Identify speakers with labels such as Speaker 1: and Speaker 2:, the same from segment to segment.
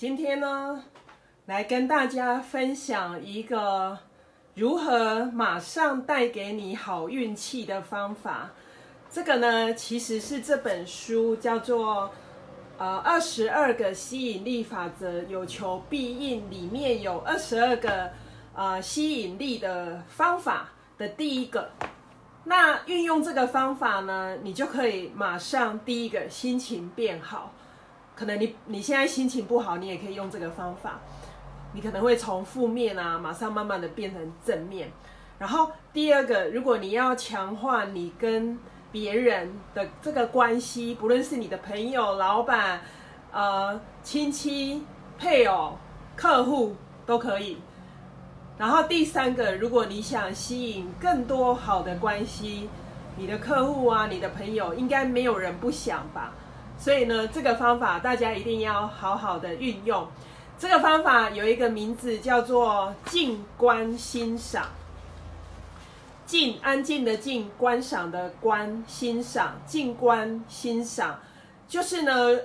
Speaker 1: 今天呢，来跟大家分享一个如何马上带给你好运气的方法。这个呢，其实是这本书叫做。呃，二十二个吸引力法则，有求必应，里面有二十二个呃吸引力的方法的第一个。那运用这个方法呢，你就可以马上第一个心情变好。可能你你现在心情不好，你也可以用这个方法，你可能会从负面啊，马上慢慢的变成正面。然后第二个，如果你要强化你跟别人的这个关系，不论是你的朋友、老板、呃亲戚、配偶、客户都可以。然后第三个，如果你想吸引更多好的关系，你的客户啊、你的朋友，应该没有人不想吧？所以呢，这个方法大家一定要好好的运用。这个方法有一个名字叫做静观欣赏。静，安静的静，观赏的观，欣赏，静观欣赏，就是呢，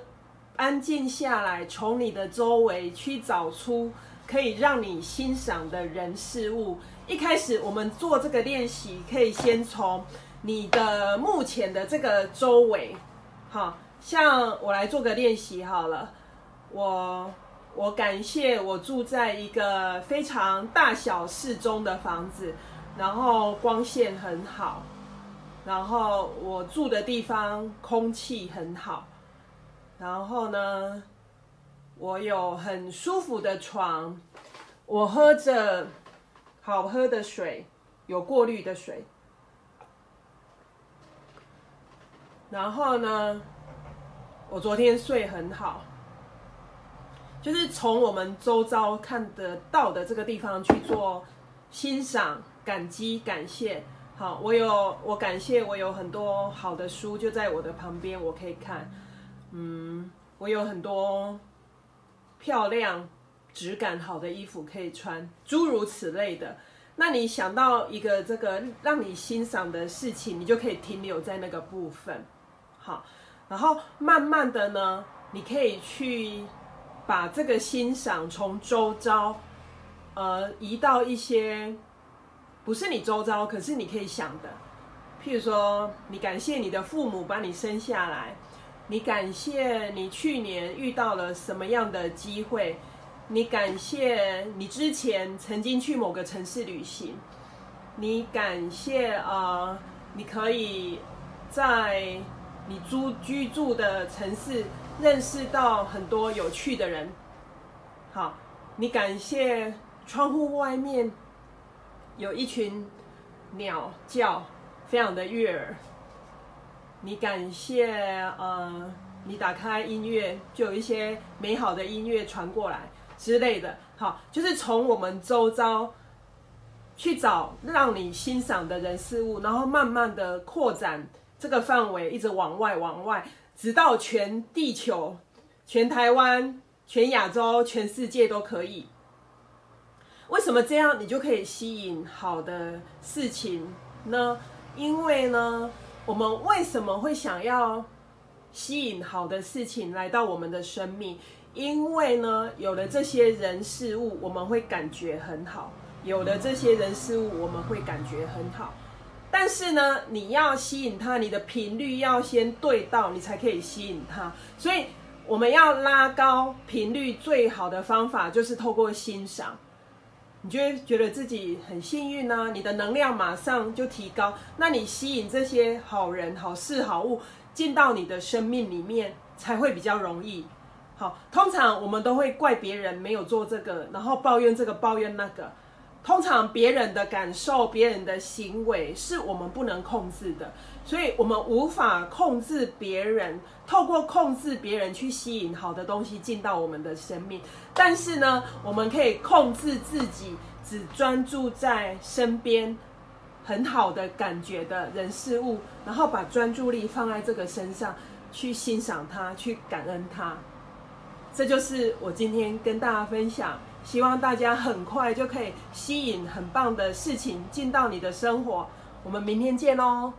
Speaker 1: 安静下来，从你的周围去找出可以让你欣赏的人事物。一开始我们做这个练习，可以先从你的目前的这个周围，哈像我来做个练习好了。我我感谢我住在一个非常大小适中的房子。然后光线很好，然后我住的地方空气很好，然后呢，我有很舒服的床，我喝着好喝的水，有过滤的水，然后呢，我昨天睡很好，就是从我们周遭看得到的这个地方去做欣赏。感激感谢，好，我有我感谢我有很多好的书就在我的旁边，我可以看，嗯，我有很多漂亮、质感好的衣服可以穿，诸如此类的。那你想到一个这个让你欣赏的事情，你就可以停留在那个部分，好，然后慢慢的呢，你可以去把这个欣赏从周遭，呃，移到一些。不是你周遭，可是你可以想的，譬如说，你感谢你的父母把你生下来，你感谢你去年遇到了什么样的机会，你感谢你之前曾经去某个城市旅行，你感谢啊，你可以在你租居住的城市认识到很多有趣的人，好，你感谢窗户外面。有一群鸟叫，非常的悦耳。你感谢，呃，你打开音乐，就有一些美好的音乐传过来之类的。好，就是从我们周遭去找让你欣赏的人事物，然后慢慢的扩展这个范围，一直往外往外，直到全地球、全台湾、全亚洲、全世界都可以。为什么这样你就可以吸引好的事情呢？因为呢，我们为什么会想要吸引好的事情来到我们的生命？因为呢，有了这些人事物，我们会感觉很好；有了这些人事物，我们会感觉很好。但是呢，你要吸引他，你的频率要先对到，你才可以吸引他。所以，我们要拉高频率，最好的方法就是透过欣赏。你就会觉得自己很幸运呢，你的能量马上就提高，那你吸引这些好人、好事、好物进到你的生命里面才会比较容易。好，通常我们都会怪别人没有做这个，然后抱怨这个、抱怨那个。通常别人的感受、别人的行为是我们不能控制的，所以我们无法控制别人，透过控制别人去吸引好的东西进到我们的生命。但是呢，我们可以控制自己，只专注在身边很好的感觉的人事物，然后把专注力放在这个身上，去欣赏它，去感恩它。这就是我今天跟大家分享。希望大家很快就可以吸引很棒的事情进到你的生活。我们明天见喽！